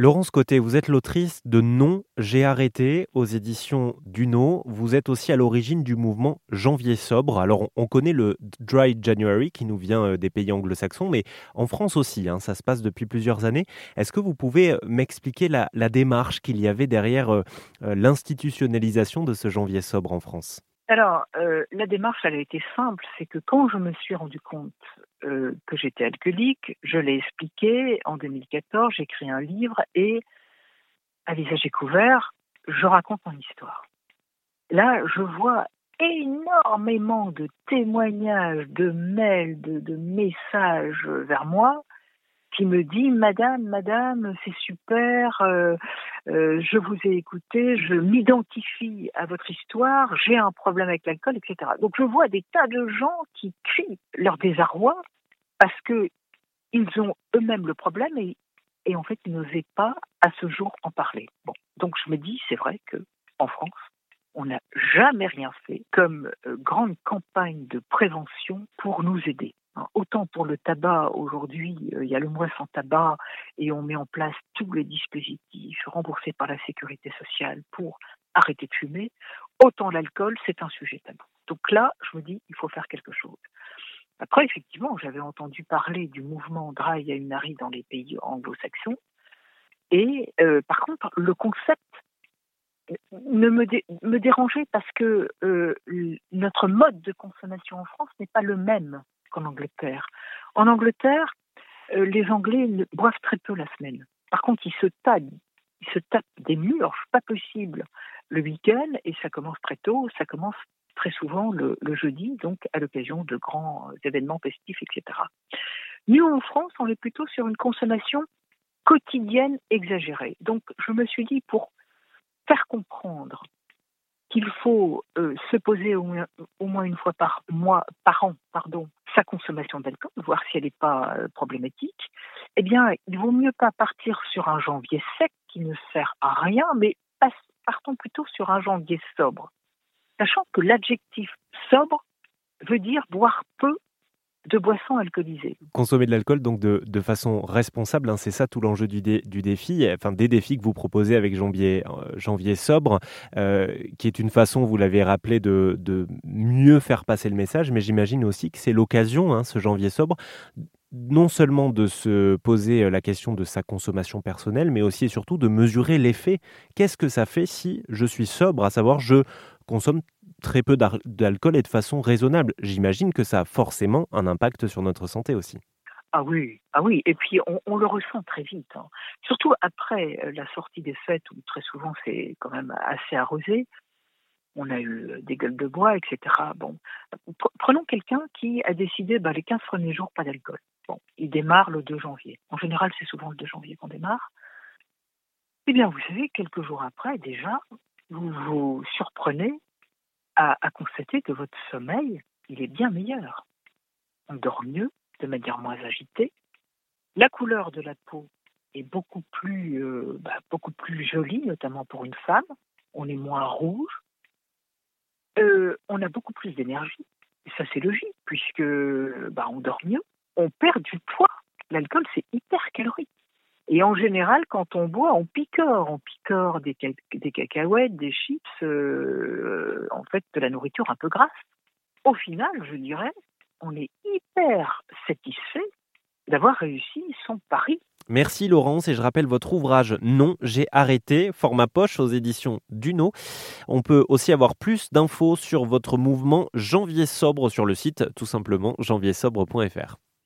Laurence Côté, vous êtes l'autrice de Non, j'ai arrêté aux éditions Duno. Vous êtes aussi à l'origine du mouvement Janvier sobre. Alors, on connaît le Dry January qui nous vient euh, des pays anglo-saxons, mais en France aussi, hein, ça se passe depuis plusieurs années. Est-ce que vous pouvez euh, m'expliquer la, démarche qu'il y avait derrière euh, l'institutionnalisation de ce Janvier sobre en France? Alors, la démarche, elle a été simple, c'est que quand je me suis rendu compte euh, que j'étais alcoolique. Je l'ai expliqué. En 2014, j'ai écrit un livre et, à visage découvert, je raconte mon histoire. Là, je vois énormément de témoignages, de mails, de messages vers moi qui me dit Madame, Madame, c'est super, euh, euh, je vous ai écouté, je m'identifie à votre histoire, j'ai un problème avec l'alcool, etc. Donc je vois des tas de gens qui crient leur désarroi parce que ils ont eux-mêmes le problème et, et en fait ils n'osaient pas à ce jour en parler. Bon, donc je me dis c'est vrai que en France on n'a jamais rien fait comme euh, grande campagne de prévention pour nous aider. Hein, autant pour le tabac, aujourd'hui, euh, il y a le mois sans tabac et on met en place tous les dispositifs remboursés par la sécurité sociale pour arrêter de fumer, autant l'alcool, c'est un sujet tabou. Donc là, je me dis, il faut faire quelque chose. Après, effectivement, j'avais entendu parler du mouvement Dry à Unari dans les pays anglo-saxons. Et euh, par contre, le concept ne me, me dérangeait parce que euh, notre mode de consommation en France n'est pas le même qu'en Angleterre. En Angleterre, euh, les Anglais boivent très peu la semaine. Par contre, ils se tapent, ils se tapent des murs, pas possible, le week-end, et ça commence très tôt, ça commence très souvent le, jeudi, donc à l'occasion de grands événements festifs, etc. Nous, en France, on est plutôt sur une consommation quotidienne exagérée. Donc, je me suis dit, pour faire comprendre qu'il faut euh, se poser au moins, une fois par mois, par an, pardon, consommation d'alcool, voir si elle n'est pas euh, problématique, eh bien, il vaut mieux pas partir sur un janvier sec qui ne sert à rien, mais partons plutôt sur un janvier sobre, sachant que l'adjectif sobre veut dire boire peu de boissons alcoolisées. Consommer de l'alcool donc de, de, façon responsable, hein, c'est ça tout l'enjeu du, du, défi, enfin des défis que vous proposez avec Janvier, euh, janvier Sobre, euh, qui est une façon, vous l'avez rappelé, de, de, mieux faire passer le message, mais j'imagine aussi que c'est l'occasion, hein, ce Janvier Sobre, non seulement de se poser euh, la question de sa consommation personnelle, mais aussi et surtout de mesurer l'effet. Qu'est-ce que ça fait si je suis sobre, à savoir je consomme très peu d'alcool et de façon raisonnable. J'imagine que ça a forcément un impact sur notre santé aussi. Ah oui, ah oui, et puis on, le ressent très vite, hein. surtout après euh, la sortie des fêtes où très souvent c'est quand même assez arrosé. On a eu euh, des gueules de bois, etc. Bon, prenons quelqu'un qui a décidé bah, les 15 premiers jours pas d'alcool. Bon, il démarre le 2 janvier. En général, c'est souvent le 2 janvier qu'on démarre. Eh bien, vous savez, quelques jours après, déjà, vous vous surprenez à, constater que votre sommeil, il est bien meilleur. On dort mieux, de manière moins agitée. La couleur de la peau est beaucoup plus, euh, bah, jolie, notamment pour une femme. On est moins rouge. Euh, on a beaucoup plus d'énergie. Ça, c'est logique, puisque bah, on dort mieux. On perd du poids. L'alcool, c'est hyper calorique. Et en général, quand on boit, on picore. On picore des, cacahuètes, des chips, euh, en fait, de la nourriture un peu grasse. Au final, je dirais, on est hyper satisfait d'avoir réussi son pari. Merci Laurence et je rappelle votre ouvrage Non, j'ai arrêté, format poche aux éditions Duno. On peut aussi avoir plus d'infos sur votre mouvement Janvier Sobre sur le site tout simplement janviersobre.fr.